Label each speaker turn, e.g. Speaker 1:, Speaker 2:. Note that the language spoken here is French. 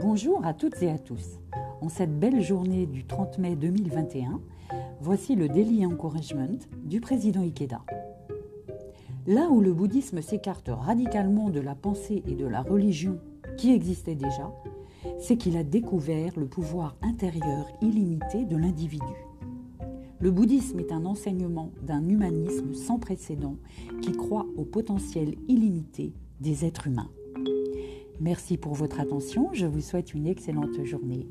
Speaker 1: Bonjour à toutes et à tous. En cette belle journée du 30 mai 2021, voici le Daily Encouragement du président Ikeda. Là où le bouddhisme s'écarte radicalement de la pensée et de la religion qui existaient déjà, c'est qu'il a découvert le pouvoir intérieur illimité de l'individu. Le bouddhisme est un enseignement d'un humanisme sans précédent qui croit au potentiel illimité des êtres humains. Merci pour votre attention, je vous souhaite une excellente journée.